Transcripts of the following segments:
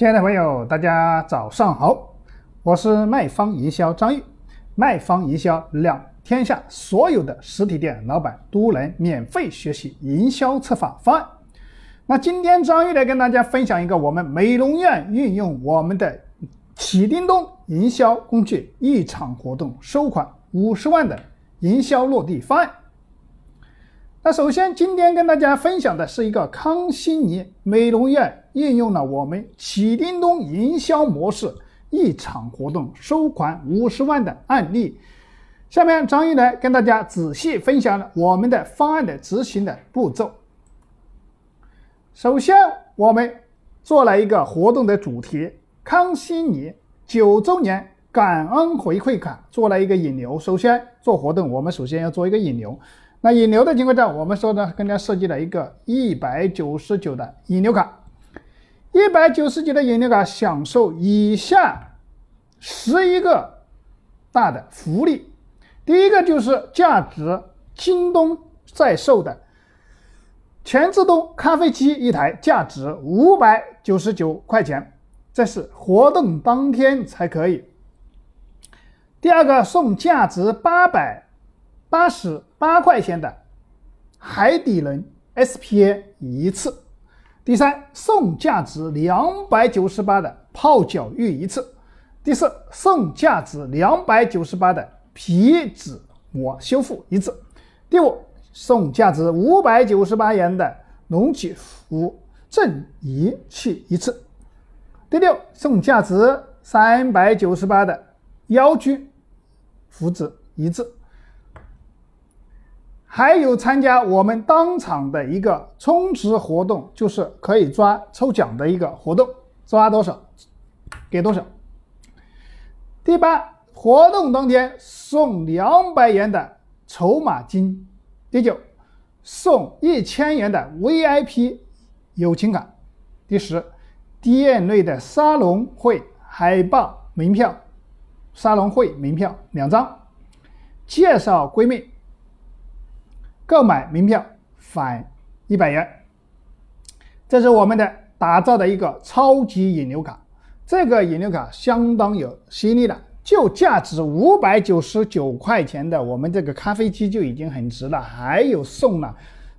亲爱的朋友，大家早上好，我是卖方营销张玉。卖方营销让天下所有的实体店老板都能免费学习营销策划方案。那今天张玉来跟大家分享一个我们美容院运用我们的启叮咚营销工具，一场活动收款五十万的营销落地方案。那首先，今天跟大家分享的是一个康希尼美容院应用了我们启叮咚营销模式，一场活动收款五十万的案例。下面张玉来跟大家仔细分享了我们的方案的执行的步骤。首先，我们做了一个活动的主题——康希尼九周年感恩回馈卡，做了一个引流。首先做活动，我们首先要做一个引流。那引流的情况下，我们说呢，跟大家设计了一个一百九十九的引流卡，一百九十九的引流卡享受以下十一个大的福利。第一个就是价值京东在售的全自动咖啡机一台，价值五百九十九块钱，这是活动当天才可以。第二个送价值八百。八十八块钱的海底轮 SPA 一次，第三送价值两百九十八的泡脚浴一次，第四送价值两百九十八的皮脂膜修复一次，第五送价值五百九十八元的隆起肤正仪器一次，第六送价值三百九十八的腰椎福祉一次。还有参加我们当场的一个充值活动，就是可以抓抽奖的一个活动，抓多少给多少。第八，活动当天送两百元的筹码金。第九，送一千元的 VIP 友情卡。第十，店内的沙龙会海报门票，沙龙会门票两张，介绍闺蜜。购买门票返一百元，这是我们的打造的一个超级引流卡。这个引流卡相当有吸引力的，就价值五百九十九块钱的我们这个咖啡机就已经很值了，还有送了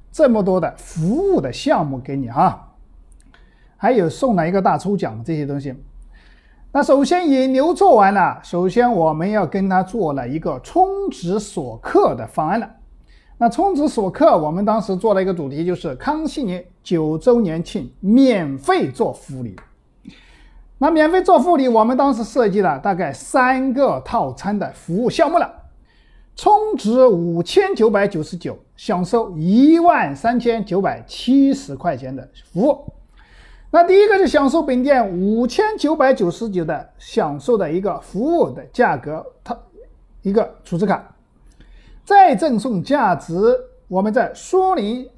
这么多的服务的项目给你哈，还有送了一个大抽奖这些东西。那首先引流做完了，首先我们要跟他做了一个充值锁客的方案了。那充值锁客，我们当时做了一个主题，就是康熙年九周年庆免费做福利。那免费做福利，我们当时设计了大概三个套餐的服务项目了。充值五千九百九十九，享受一万三千九百七十块钱的服务。那第一个是享受本店五千九百九十九的享受的一个服务的价格，它一个储值卡。再赠送价值我们在苏宁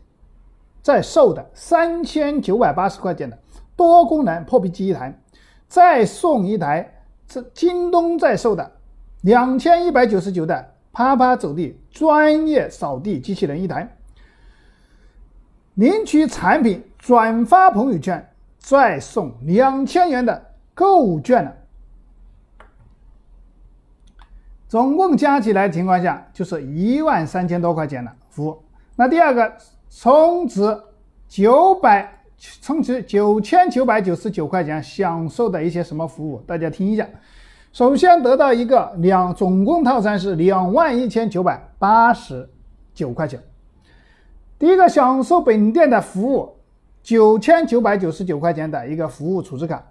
在售的三千九百八十块钱的多功能破壁机一台，再送一台这京东在售的两千一百九十九的啪啪走地专业扫地机器人一台，领取产品转发朋友圈再送两千元的购物券了。总共加起来情况下就是一万三千多块钱的服务。那第二个充值九百，充值九千九百九十九块钱，享受的一些什么服务？大家听一下。首先得到一个两，总共套餐是两万一千九百八十九块钱。第一个享受本店的服务，九千九百九十九块钱的一个服务储值卡，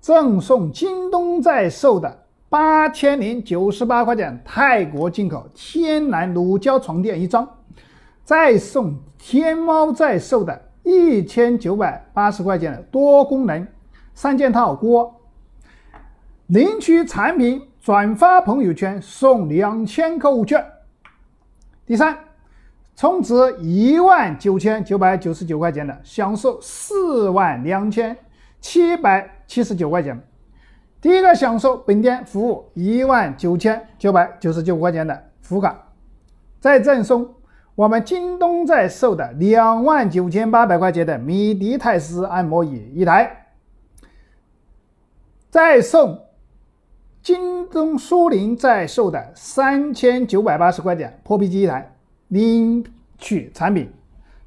赠送京东在售的。八千零九十八块钱泰国进口天然乳胶床垫一张，再送天猫在售的一千九百八十块钱的多功能三件套锅。领取产品转发朋友圈送两千购物券。第三，充值一万九千九百九十九块钱的，享受四万两千七百七十九块钱。第一个享受本店服务一万九千九百九十九块钱的服务卡，再赠送我们京东在售的两万九千八百块钱的米迪泰斯按摩椅一台。再送京东苏宁在售的三千九百八十块钱破壁机一台，领取产品，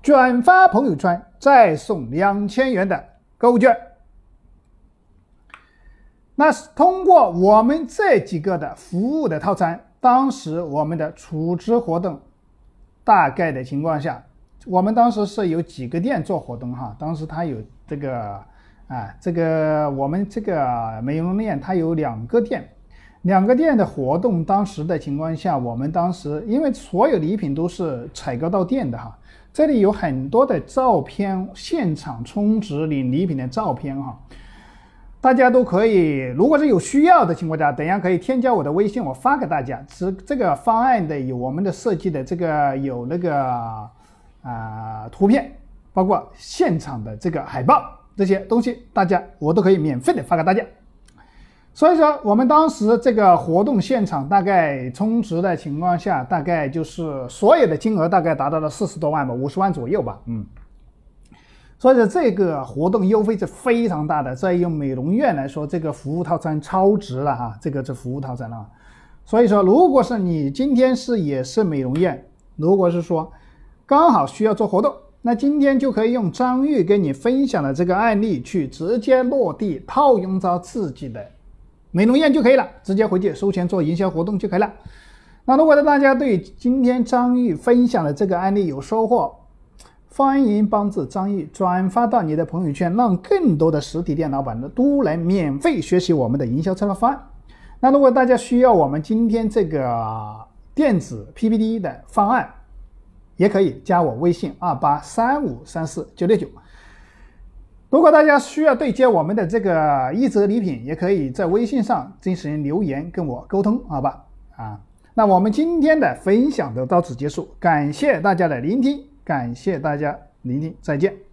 转发朋友圈再送两千元的购物券。那是通过我们这几个的服务的套餐，当时我们的储值活动，大概的情况下，我们当时是有几个店做活动哈，当时它有这个啊，这个我们这个美容院它有两个店，两个店的活动，当时的情况下，我们当时因为所有礼品都是采购到店的哈，这里有很多的照片，现场充值领礼品的照片哈。大家都可以，如果是有需要的情况下，等下可以添加我的微信，我发给大家。是这个方案的有我们的设计的这个有那个啊图片，包括现场的这个海报这些东西，大家我都可以免费的发给大家。所以说，我们当时这个活动现场大概充值的情况下，大概就是所有的金额大概达到了四十多万吧，五十万左右吧，嗯。所以说这个活动优惠是非常大的，在用美容院来说，这个服务套餐超值了哈，这个是服务套餐了。所以说，如果是你今天是也是美容院，如果是说刚好需要做活动，那今天就可以用张玉跟你分享的这个案例去直接落地套用到自己的美容院就可以了，直接回去收钱做营销活动就可以了。那如果大家对今天张玉分享的这个案例有收获，欢迎帮助张毅转发到你的朋友圈，让更多的实体店老板呢都来免费学习我们的营销策划方案。那如果大家需要我们今天这个电子 PPT 的方案，也可以加我微信二八三五三四九六九。如果大家需要对接我们的这个一折礼品，也可以在微信上进行留言跟我沟通，好吧？啊，那我们今天的分享就到此结束，感谢大家的聆听。感谢大家聆听，再见。